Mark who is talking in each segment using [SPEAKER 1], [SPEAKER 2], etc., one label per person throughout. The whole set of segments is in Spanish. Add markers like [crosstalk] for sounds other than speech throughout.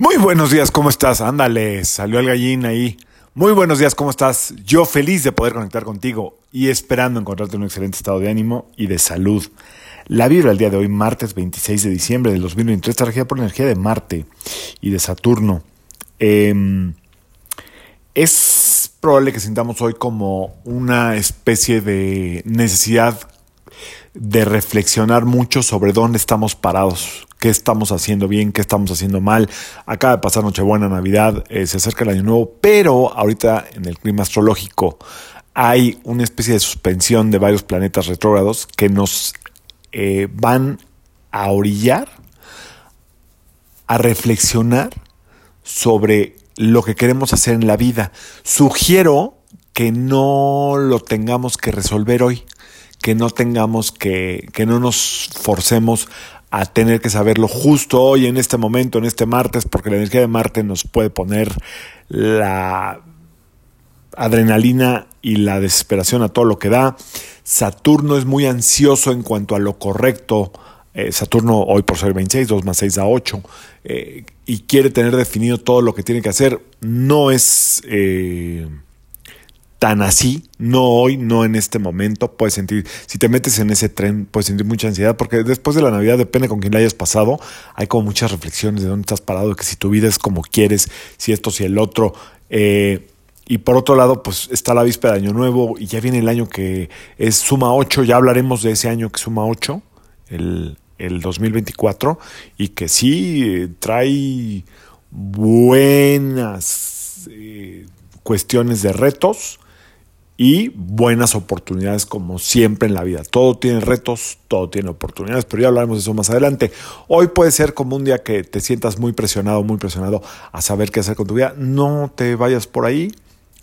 [SPEAKER 1] Muy buenos días, ¿cómo estás? Ándale, salió el gallín ahí. Muy buenos días, ¿cómo estás? Yo feliz de poder conectar contigo y esperando encontrarte en un excelente estado de ánimo y de salud. La vibra el día de hoy, martes 26 de diciembre del 2023, está regida por energía de Marte y de Saturno. Em, es probable que sintamos hoy como una especie de necesidad de reflexionar mucho sobre dónde estamos parados, qué estamos haciendo bien, qué estamos haciendo mal. Acaba de pasar Nochebuena, Navidad, eh, se acerca el Año Nuevo, pero ahorita en el clima astrológico hay una especie de suspensión de varios planetas retrógrados que nos eh, van a orillar a reflexionar sobre lo que queremos hacer en la vida. Sugiero que no lo tengamos que resolver hoy, que no tengamos que, que no nos forcemos a tener que saberlo justo hoy, en este momento, en este martes, porque la energía de Marte nos puede poner la adrenalina y la desesperación a todo lo que da. Saturno es muy ansioso en cuanto a lo correcto. Eh, Saturno hoy por ser 26, 2 más 6 da 8, eh, y quiere tener definido todo lo que tiene que hacer. No es... Eh, tan así, no hoy, no en este momento. Puedes sentir, si te metes en ese tren, puedes sentir mucha ansiedad, porque después de la Navidad, depende con quién la hayas pasado, hay como muchas reflexiones de dónde estás parado, que si tu vida es como quieres, si esto, si el otro. Eh, y por otro lado, pues está la víspera de Año Nuevo y ya viene el año que es suma 8, ya hablaremos de ese año que suma 8, el, el 2024, y que sí trae buenas eh, cuestiones de retos y buenas oportunidades como siempre en la vida. Todo tiene retos, todo tiene oportunidades, pero ya hablaremos de eso más adelante. Hoy puede ser como un día que te sientas muy presionado, muy presionado a saber qué hacer con tu vida. No te vayas por ahí,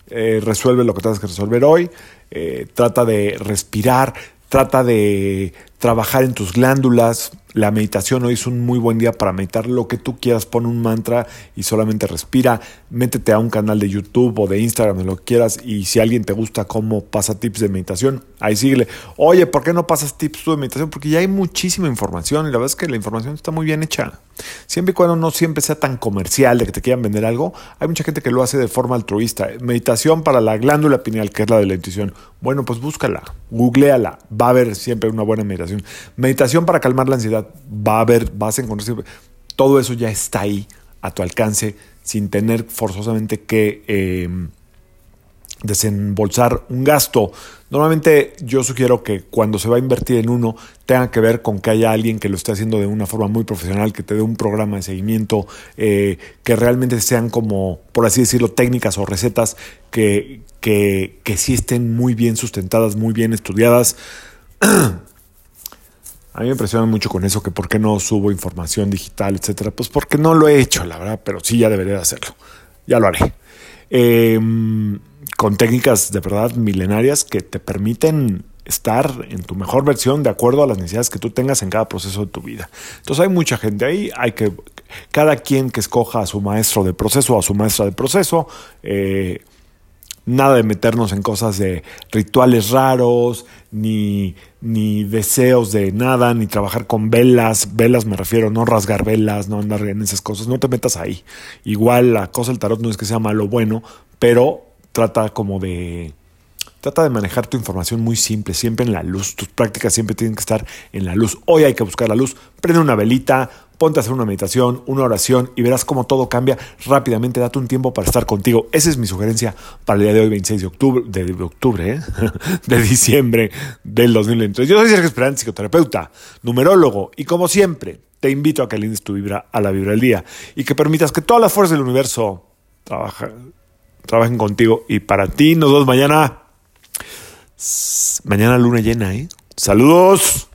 [SPEAKER 1] eh, resuelve lo que tengas que resolver hoy, eh, trata de respirar, trata de trabajar en tus glándulas, la meditación hoy es un muy buen día para meditar lo que tú quieras. Pon un mantra y solamente respira. Métete a un canal de YouTube o de Instagram, lo que quieras. Y si alguien te gusta cómo pasa tips de meditación, ahí síguele. Oye, ¿por qué no pasas tips tú de meditación? Porque ya hay muchísima información y la verdad es que la información está muy bien hecha. Siempre y cuando no siempre sea tan comercial de que te quieran vender algo, hay mucha gente que lo hace de forma altruista. Meditación para la glándula pineal, que es la de la intuición. Bueno, pues búscala, googleala. Va a haber siempre una buena meditación. Meditación para calmar la ansiedad va a haber, vas a encontrar, todo eso ya está ahí a tu alcance sin tener forzosamente que em, desembolsar un gasto. Normalmente yo sugiero que cuando se va a invertir en uno tenga que ver con que haya alguien que lo esté haciendo de una forma muy profesional, que te dé un programa de seguimiento, eh, que realmente sean como, por así decirlo, técnicas o recetas que, que, que sí estén muy bien sustentadas, muy bien estudiadas. [clears throat] A mí me impresiona mucho con eso, que por qué no subo información digital, etcétera. Pues porque no lo he hecho, la verdad, pero sí ya debería de hacerlo. Ya lo haré. Em, con técnicas de verdad milenarias que te permiten estar en tu mejor versión de acuerdo a las necesidades que tú tengas en cada proceso de tu vida. Entonces hay mucha gente ahí, hay que cada quien que escoja a su maestro de proceso o a su maestra de proceso, eh, nada de meternos en cosas de rituales raros, ni, ni deseos de nada, ni trabajar con velas. Velas me refiero, no rasgar velas, no andar en esas cosas. No te metas ahí. Igual la cosa del tarot no es que sea malo o bueno, pero trata como de Trata de manejar tu información muy simple, siempre en la luz. Tus prácticas siempre tienen que estar en la luz. Hoy hay que buscar la luz. Prende una velita, ponte a hacer una meditación, una oración y verás cómo todo cambia rápidamente. Date un tiempo para estar contigo. Esa es mi sugerencia para el día de hoy, 26 de octubre, de, octubre, ¿eh? [laughs] de diciembre del 2023. Yo soy Sergio Esperanza, psicoterapeuta, numerólogo y como siempre te invito a que alindes tu vibra a la vibra del día y que permitas que todas las fuerzas del universo trabajen contigo y para ti. Nos vemos mañana. Mañana luna llena, ¿eh? Saludos.